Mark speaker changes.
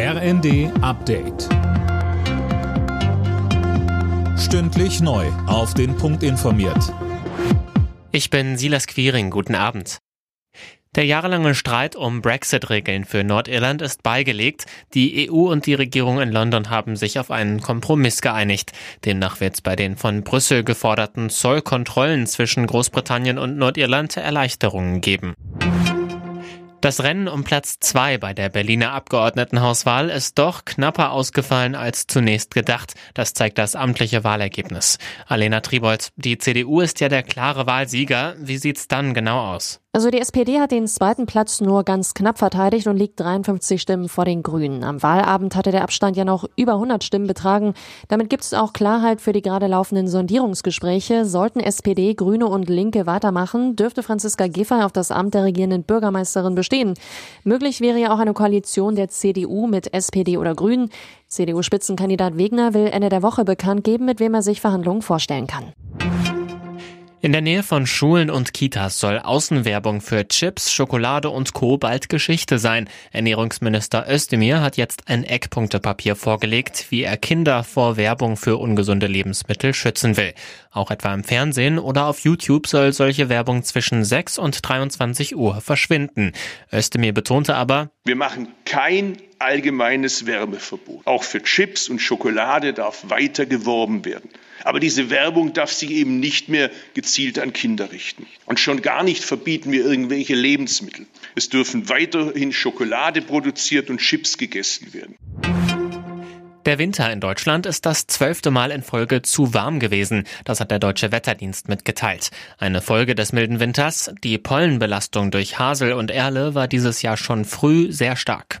Speaker 1: RND Update. Stündlich neu. Auf den Punkt informiert.
Speaker 2: Ich bin Silas Quiring. Guten Abend. Der jahrelange Streit um Brexit-Regeln für Nordirland ist beigelegt. Die EU und die Regierung in London haben sich auf einen Kompromiss geeinigt. Demnach wird es bei den von Brüssel geforderten Zollkontrollen zwischen Großbritannien und Nordirland Erleichterungen geben. Das Rennen um Platz zwei bei der Berliner Abgeordnetenhauswahl ist doch knapper ausgefallen als zunächst gedacht. Das zeigt das amtliche Wahlergebnis. Alena Tribold, die CDU ist ja der klare Wahlsieger. Wie sieht's dann genau aus?
Speaker 3: Also die SPD hat den zweiten Platz nur ganz knapp verteidigt und liegt 53 Stimmen vor den Grünen. Am Wahlabend hatte der Abstand ja noch über 100 Stimmen betragen. Damit gibt es auch Klarheit für die gerade laufenden Sondierungsgespräche. Sollten SPD, Grüne und Linke weitermachen, dürfte Franziska Giffey auf das Amt der regierenden Bürgermeisterin bestehen. Möglich wäre ja auch eine Koalition der CDU mit SPD oder Grünen. CDU-Spitzenkandidat Wegner will Ende der Woche bekannt geben, mit wem er sich Verhandlungen vorstellen kann.
Speaker 2: In der Nähe von Schulen und Kitas soll Außenwerbung für Chips, Schokolade und Co. bald Geschichte sein. Ernährungsminister Özdemir hat jetzt ein Eckpunktepapier vorgelegt, wie er Kinder vor Werbung für ungesunde Lebensmittel schützen will. Auch etwa im Fernsehen oder auf YouTube soll solche Werbung zwischen 6 und 23 Uhr verschwinden. Özdemir betonte aber,
Speaker 4: wir machen kein allgemeines Werbeverbot. Auch für Chips und Schokolade darf weiter geworben werden. Aber diese Werbung darf sich eben nicht mehr gezielt an Kinder richten. Und schon gar nicht verbieten wir irgendwelche Lebensmittel. Es dürfen weiterhin Schokolade produziert und Chips gegessen werden.
Speaker 2: Der Winter in Deutschland ist das zwölfte Mal in Folge zu warm gewesen. Das hat der Deutsche Wetterdienst mitgeteilt. Eine Folge des milden Winters, die Pollenbelastung durch Hasel und Erle war dieses Jahr schon früh sehr stark.